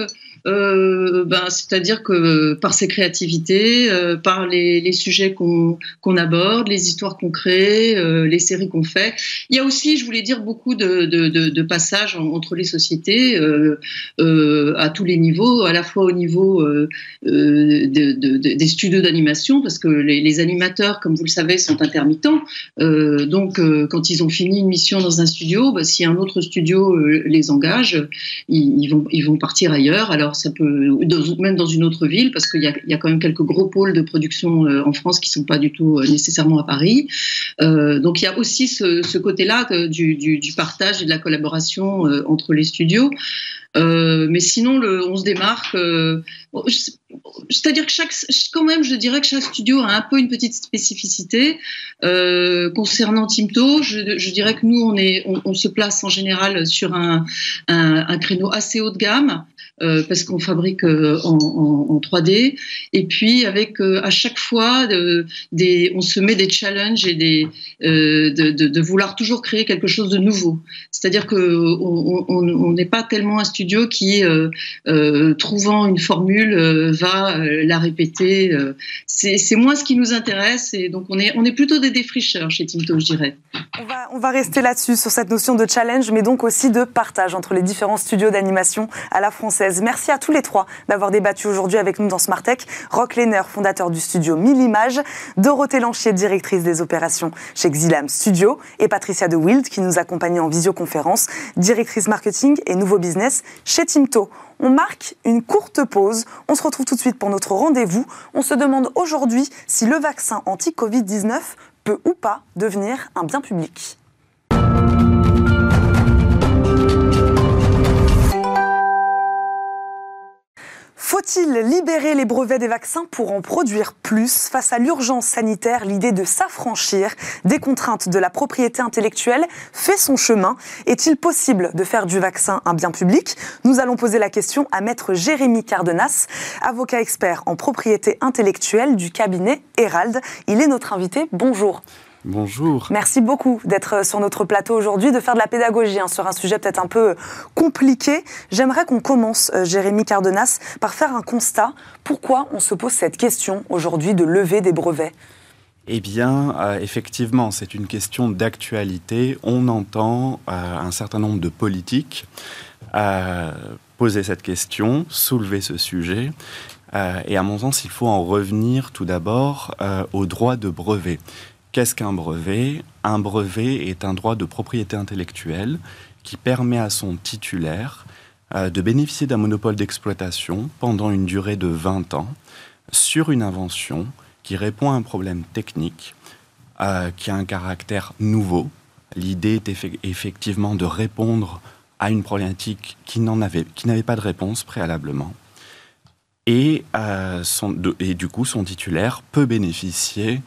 E: Euh, ben, C'est-à-dire que par ses créativités, euh, par les, sujets qu'on aborde, les histoires qu'on crée, euh, les séries qu'on fait. Il y a aussi, je voulais dire, beaucoup de, passages entre les sociétés euh, euh, à tous les niveaux, à la fois au niveau euh, des studios d'animation, parce que les, animateurs, comme vous le savez, sont intermittents. donc, quand ils ont fini une mission dans un studio, ben, si un autre studio les engage, ils, ils, vont, ils vont partir ailleurs. Alors, ça peut, même dans une autre ville, parce qu'il y, a, quand même quelques gros pôles de production euh, en France qui sont pas du tout euh, nécessairement à Paris. Euh, donc il y a aussi ce, côté-là du, partage et de la collaboration entre les studios. Euh, mais sinon, on se démarque. Euh, C'est-à-dire que chaque, quand même, je dirais que chaque studio a un peu une petite spécificité. Euh, concernant Timto, je, dirais que nous, on, se place en général sur un, créneau assez haut de gamme. Parce qu'on fabrique en, en, en, 3D. Et puis à chaque fois, on se met des challenges et de, vouloir toujours créer quelque chose de nouveau. C'est-à-dire que on n'est pas tellement un studio qui, trouvant une formule, va la répéter. C'est moins ce qui nous intéresse. Et donc on est, on est plutôt des défricheurs chez Tinto, je dirais.
A: On va, rester là-dessus, sur cette notion de challenge, mais donc aussi de partage entre les différents studios d'animation à la française. Merci à tous les trois d'avoir débattu aujourd'hui avec nous dans Smartech. Rock Lehner, fondateur du studio 1000 Images, Dorothée Lanchier, directrice des opérations chez Xilam Studio, et Patricia De Wild, qui nous accompagne en visioconférence, directrice marketing et nouveau business chez Timto. On marque une courte pause. On se retrouve tout de suite pour notre rendez-vous. On se demande aujourd'hui si le vaccin anti-Covid-19 peut ou pas devenir un bien public. Faut-il libérer les brevets des vaccins pour en produire plus Face à l'urgence sanitaire, l'idée de s'affranchir des contraintes de la propriété intellectuelle fait son chemin. Est-il possible de faire du vaccin un bien public? Nous allons poser la question à maître Jérémy Cardenas, avocat expert en propriété intellectuelle du cabinet Herald. Il est notre invité. Bonjour.
F: Bonjour.
A: Merci beaucoup d'être sur notre plateau aujourd'hui, de faire de la pédagogie hein, sur un sujet peut-être un peu compliqué. J'aimerais qu'on commence, euh, Jérémy Cardenas, par faire un constat. Pourquoi on se pose cette question aujourd'hui de lever des brevets?
F: Eh bien, euh, effectivement, c'est une question d'actualité. On entend euh, un certain nombre de politiques euh, poser cette question, soulever ce sujet. Euh, et à mon sens, il faut en revenir tout d'abord euh, au droit de brevet. Qu'est-ce qu'un brevet? Un brevet est un droit de propriété intellectuelle qui permet à son titulaire euh, de bénéficier d'un monopole d'exploitation pendant une durée de 20 ans sur une invention qui répond à un problème technique, euh, qui a un caractère nouveau. L'idée est eff effectivement de répondre à une problématique qui n'avait pas de réponse préalablement. Euh, et, du coup, son titulaire peut bénéficier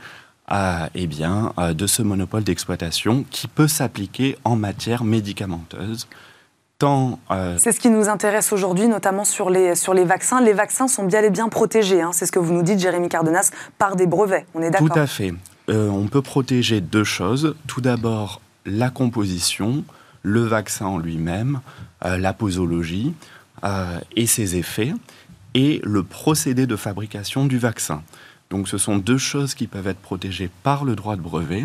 F: eh bien, de ce monopole d'exploitation qui peut s'appliquer en matière médicamenteuse.
A: Tant, euh... C'est ce qui nous intéresse aujourd'hui, notamment sur les, sur les vaccins. Les vaccins sont bien et bien protégés, hein. c'est ce que vous nous dites, Jérémy Cardenas, par des brevets. On est d'accord
F: Tout à fait. Euh, on peut protéger deux choses. Tout d'abord, la composition, le vaccin en lui-même, euh, la posologie euh, et ses effets, et le procédé de fabrication du vaccin. Donc ce sont deux choses qui peuvent être protégées par le droit de brevet.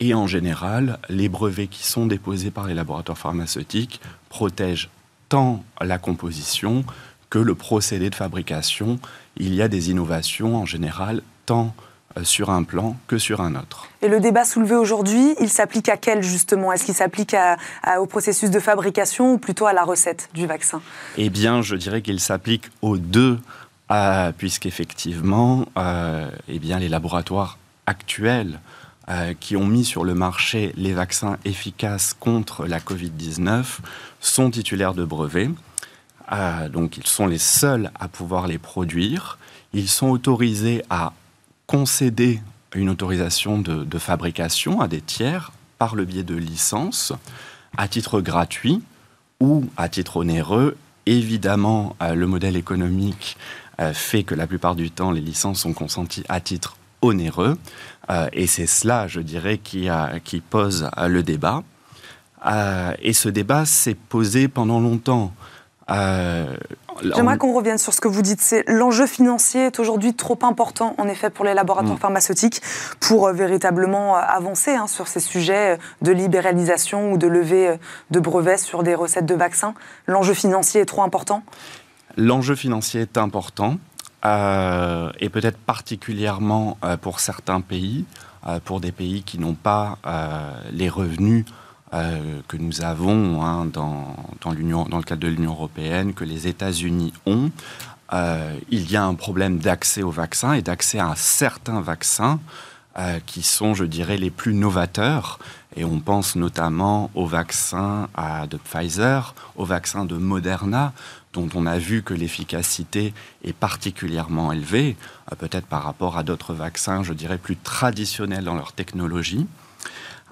F: Et en général, les brevets qui sont déposés par les laboratoires pharmaceutiques protègent tant la composition que le procédé de fabrication. Il y a des innovations en général tant euh, sur un plan que sur un autre.
A: Et le débat soulevé aujourd'hui, il s'applique à quel justement? Est-ce qu'il s'applique au processus de fabrication ou plutôt à la recette du vaccin?
F: Eh bien, je dirais qu'il s'applique aux deux euh, puisqu'effectivement, euh, eh les laboratoires actuels euh, qui ont mis sur le marché les vaccins efficaces contre la Covid-19 sont titulaires de brevets. Euh, donc, ils sont les seuls à pouvoir les produire. Ils sont autorisés à concéder une autorisation de, fabrication à des tiers par le biais de licences à titre gratuit ou à titre onéreux. Évidemment, le modèle économique fait que la plupart du temps, les licences sont consenties à titre onéreux. Euh, et c'est cela, je dirais, qui, qui pose le débat. et ce débat s'est posé pendant longtemps.
A: J'aimerais qu'on revienne sur ce que vous dites. C'est l'enjeu financier est aujourd'hui trop important, en effet, pour les laboratoires mm. pharmaceutiques pour euh, véritablement euh, avancer hein, sur ces sujets de libéralisation ou de levée euh, de brevets sur des recettes de vaccins. L'enjeu financier est trop important.
F: L'enjeu financier est important et peut-être particulièrement pour certains pays, pour des pays qui n'ont pas les revenus euh, que nous avons hein, dans, dans, le cadre de l'Union européenne, que les États-Unis ont, euh, il y a un problème d'accès aux vaccins et d'accès à certains vaccins euh, qui sont, je dirais, les plus novateurs. Et on pense notamment aux vaccins de Pfizer, aux vaccins de Moderna, dont on a vu que l'efficacité est particulièrement élevée, peut-être par rapport à d'autres vaccins, je dirais, plus traditionnels dans leur technologie.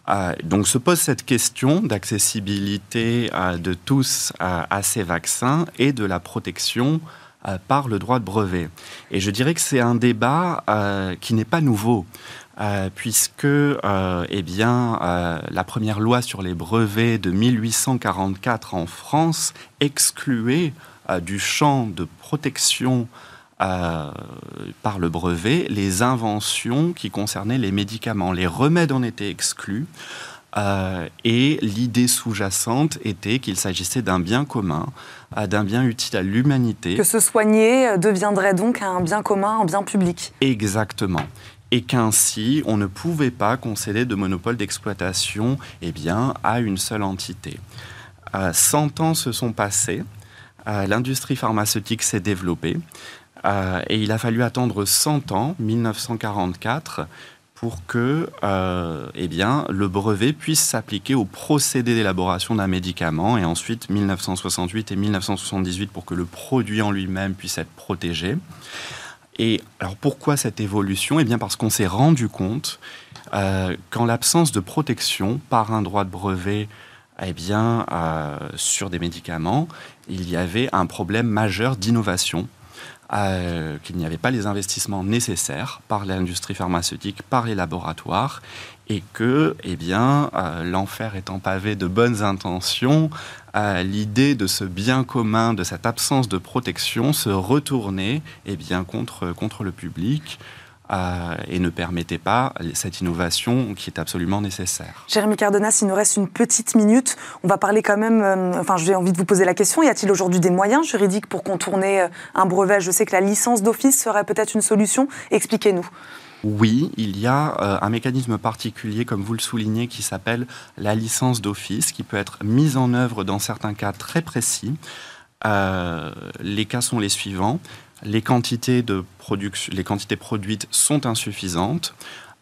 F: Euh, donc se pose cette question d'accessibilité euh, de tous euh, à ces vaccins et de la protection par le droit de brevet. Et je dirais que c'est un débat qui n'est pas nouveau. puisque eh bien, la première loi sur les brevets de 1844 en France excluait du champ de protection euh, par le brevet les inventions qui concernaient les médicaments. Les remèdes en étaient exclus. Euh, et l'idée sous-jacente était qu'il s'agissait d'un bien commun, euh, d'un bien utile à l'humanité.
A: Que se soigner deviendrait donc un bien commun, un bien public.
F: Exactement et qu'ainsi on ne pouvait pas concéder de monopole d'exploitation eh bien, à une seule entité. Cent ans se sont passés, l'industrie pharmaceutique s'est développée, euh, et il a fallu attendre 100 ans, 1944, pour que euh, eh bien, le brevet puisse s'appliquer au procédé d'élaboration d'un médicament, et ensuite 1968 et 1978 pour que le produit en lui-même puisse être protégé. Et alors pourquoi cette évolution? Eh bien parce qu'on s'est rendu compte euh, qu'en l'absence de protection par un droit de brevet eh bien, sur des médicaments, il y avait un problème majeur d'innovation euh, qu'il n'y avait pas les investissements nécessaires par l'industrie pharmaceutique, par les laboratoires, et que, eh bien, euh, l'enfer étant pavé de bonnes intentions, euh, l'idée de ce bien commun, de cette absence de protection, se retournait, eh bien, contre, contre le public. Euh, et ne permettait pas cette innovation qui est absolument nécessaire.
A: Jérémy Cardenas, il nous reste une petite minute. On va parler quand même, euh, enfin j'ai envie de vous poser la question, y a-t-il aujourd'hui des moyens juridiques pour contourner euh, un brevet? Je sais que la licence d'office serait peut-être une solution. Expliquez-nous.
F: Oui, il y a un mécanisme particulier, comme vous le soulignez, qui s'appelle la licence d'office, qui peut être mise en œuvre dans certains cas très précis. les cas sont les suivants les quantités, de les quantités produites sont insuffisantes,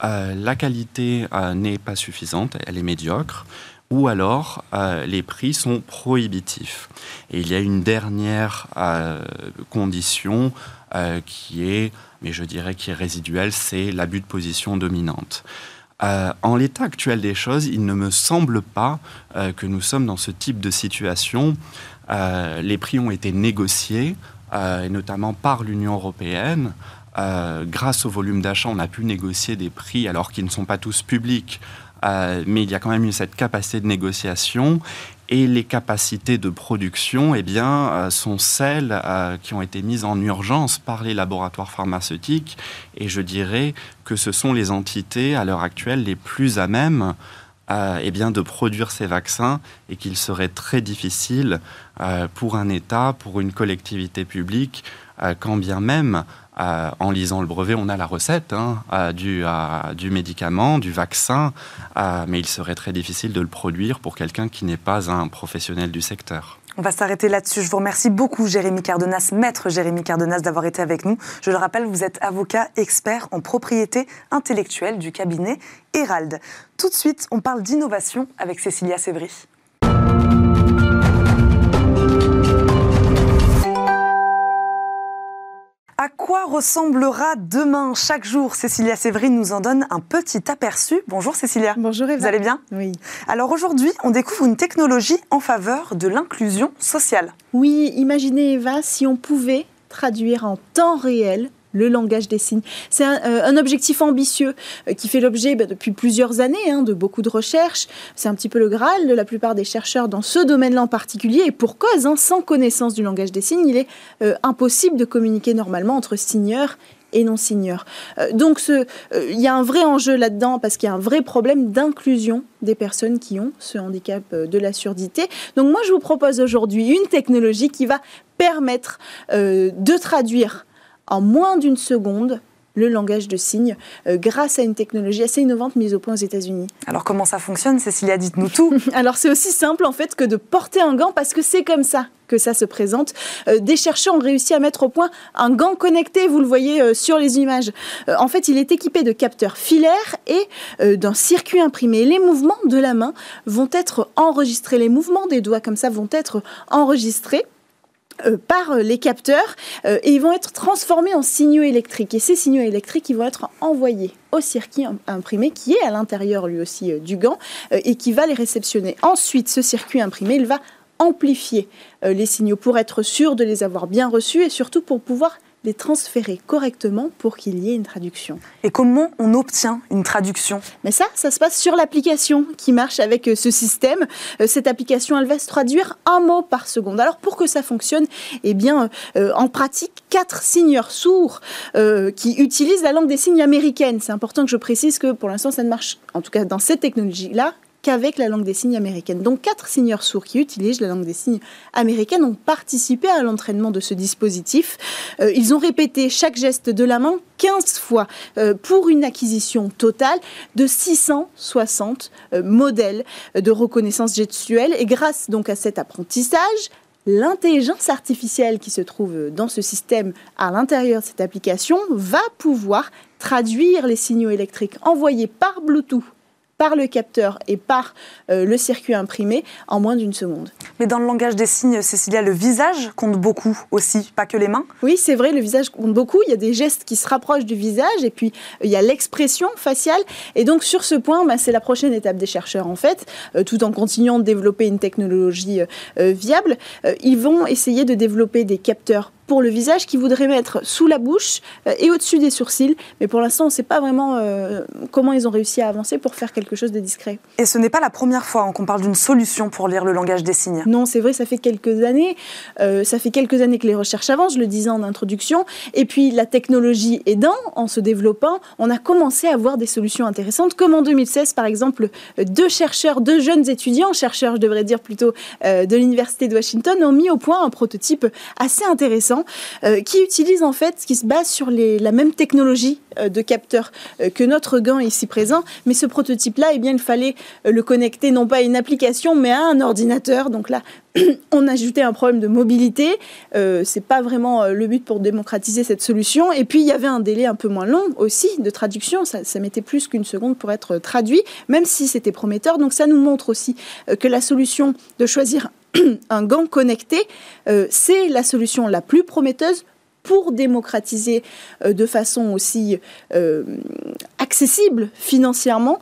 F: euh, la qualité euh, n'est pas suffisante, elle est médiocre, ou alors euh, les prix sont prohibitifs. Et il y a une dernière condition qui est, mais je dirais qui est résiduelle, c'est l'abus de position dominante. en l'état actuel des choses, il ne me semble pas que nous sommes dans ce type de situation. les prix ont été négociés, et notamment par l'Union européenne. Euh, grâce au volume d'achat, on a pu négocier des prix alors qu'ils ne sont pas tous publics, euh, mais il y a quand même eu cette capacité de négociation et les capacités de production eh bien, sont celles qui ont été mises en urgence par les laboratoires pharmaceutiques et je dirais que ce sont les entités à l'heure actuelle les plus à même eh bien, de produire ces vaccins et qu'il serait très difficile euh, pour un État, pour une collectivité publique, euh, quand bien même, euh, en lisant le brevet, on a la recette hein, du, du, médicament, du vaccin, mais il serait très difficile de le produire pour quelqu'un qui n'est pas un professionnel du secteur.
A: On va s'arrêter là-dessus. Je vous remercie beaucoup, Jérémy Cardenas, maître Jérémy Cardenas, d'avoir été avec nous. Je le rappelle, vous êtes avocat expert en propriété intellectuelle du cabinet Hérald. Tout de suite, on parle d'innovation avec Cécilia Sévry. À quoi ressemblera demain chaque jour Cécilia Séverine nous en donne un petit aperçu. Bonjour Cécilia.
G: Bonjour Eva.
A: Vous allez bien?
G: Oui.
A: Alors aujourd'hui, on découvre une technologie en faveur de l'inclusion sociale.
G: Oui, imaginez Eva si on pouvait traduire en temps réel le langage des signes. C'est un, euh, objectif ambitieux euh, qui fait l'objet bah, depuis plusieurs années hein, de beaucoup de recherches. C'est un petit peu le Graal de la plupart des chercheurs dans ce domaine-là en particulier. Et pour cause, hein, sans connaissance du langage des signes, il est euh, impossible de communiquer normalement entre signeurs et non-signeurs. Euh, donc il y a un vrai enjeu là-dedans parce qu'il y a un vrai problème d'inclusion des personnes qui ont ce handicap de la surdité. Donc moi je vous propose aujourd'hui une technologie qui va permettre de traduire en moins d'une seconde le langage de signes euh, grâce à une technologie assez innovante mise au point aux États-Unis.
A: Alors comment ça fonctionne Cécilia, dites-nous tout.
G: Alors c'est aussi simple en fait que de porter un gant parce que c'est comme ça que ça se présente. Euh, des chercheurs ont réussi à mettre au point un gant connecté, vous le voyez euh, sur les images. En fait, il est équipé de capteurs filaires et d'un circuit imprimé. Les mouvements de la main vont être enregistrés, les mouvements des doigts comme ça vont être enregistrés euh, par euh, les capteurs euh, et ils vont être transformés en signaux électriques. Et ces signaux électriques, ils vont être envoyés au circuit im- imprimé qui est à l'intérieur lui aussi du gant et qui va les réceptionner. Ensuite, ce circuit imprimé, il va amplifier les signaux pour être sûr de les avoir bien reçus et surtout pour pouvoir les transférer correctement pour qu'il y ait une traduction.
A: Et comment on obtient une traduction?
G: Mais ça, ça se passe sur l'application qui marche avec euh, ce système. Euh, Cette application, elle va se traduire un mot par seconde. Alors pour que ça fonctionne, eh bien, euh, en pratique, quatre signeurs sourds euh, qui utilisent la langue des signes américaine. C'est important que je précise que pour l'instant, ça ne marche, en tout cas dans cette technologie-là, qu'avec la langue des signes américaine. Donc quatre signeurs sourds qui utilisent la langue des signes américaine ont participé à l'entraînement de ce dispositif. Euh, ils ont répété chaque geste de la main 15 fois euh, pour une acquisition totale de 660 euh, modèles de reconnaissance gestuelle. Et grâce donc à cet apprentissage, l'intelligence artificielle qui se trouve dans ce système à l'intérieur de cette application va pouvoir traduire les signaux électriques envoyés par Bluetooth par le capteur et par euh, le circuit imprimé en moins d'une seconde.
A: Mais dans le langage des signes, Cécilia, le visage compte beaucoup aussi, pas que les mains.
G: Oui, c'est vrai, le visage compte beaucoup. Il y a des gestes qui se rapprochent du visage et puis euh, il y a l'expression faciale. Et donc sur ce point, bah, c'est la prochaine étape des chercheurs en fait, euh, tout en continuant de développer une technologie euh, viable. Ils vont essayer de développer des capteurs pour le visage qui voudraient mettre sous la bouche euh, et au-dessus des sourcils. Mais pour l'instant, on ne sait pas vraiment euh, comment ils ont réussi à avancer pour faire quelque chose de discret.
A: Et ce n'est pas la première fois hein, qu'on parle d'une solution pour lire le langage des signes.
G: Non, c'est vrai, ça fait quelques années. Euh, ça fait quelques années que les recherches avancent, je le disais en introduction. Et puis la technologie aidant, en se développant, on a commencé à avoir des solutions intéressantes, comme en 2016, par exemple, deux chercheurs, deux jeunes étudiants, chercheurs, je devrais dire plutôt, euh, de l'Université de Washington, ont mis au point un prototype assez intéressant euh, qui utilise en fait, qui se base sur la même technologie euh, de capteur euh, que notre gant ici présent. Mais ce prototype-là, eh bien, il fallait le connecter non pas à une application, mais à un ordinateur. Donc là, on a ajouté un problème de mobilité. Euh, c'est pas vraiment le but pour démocratiser cette solution. Et puis il y avait un délai un peu moins long aussi de traduction. Ça, ça mettait plus qu'une seconde pour être traduit, même si c'était prometteur. Donc ça nous montre aussi que la solution de choisir un gant connecté, euh, c'est la solution la plus prometteuse pour démocratiser euh, de façon aussi euh, accessible financièrement,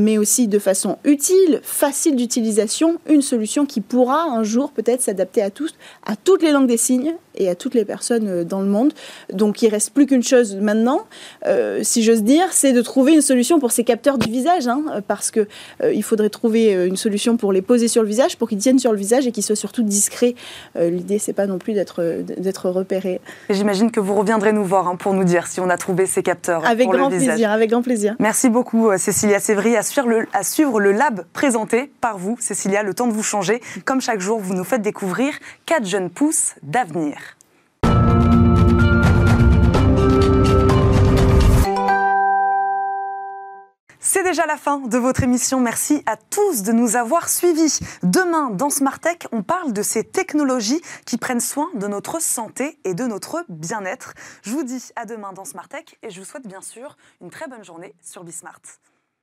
G: mais aussi de façon utile, facile d'utilisation, une solution qui pourra un jour peut-être s'adapter à tous, à toutes les langues des signes et à toutes les personnes euh, dans le monde. Donc il reste plus qu'une chose maintenant, euh, si j'ose dire, c'est de trouver une solution pour ces capteurs du visage, hein, parce que euh, il faudrait trouver une solution pour les poser sur le visage, pour qu'ils tiennent sur le visage et qu'ils soient surtout discrets. Euh, L'idée c'est pas non plus d'être d'être repérés.
A: Et j'imagine que vous reviendrez nous voir hein, pour nous dire si on a trouvé ces capteurs
G: Avec
A: pour
G: grand
A: le visage.
G: plaisir, avec grand plaisir.
A: Merci beaucoup Cécilia Sévry à suivre, le, à suivre le lab présenté par vous Cécilia, le temps de vous changer. Comme chaque jour, vous nous faites découvrir quatre jeunes pousses d'avenir. C'est déjà la fin de votre émission. Merci à tous de nous avoir suivis. Demain, dans Smartech, on parle de ces technologies qui prennent soin de notre santé et de notre bien-être. Je vous dis à demain dans Smartech et je vous souhaite bien sûr une très bonne journée sur Bismart.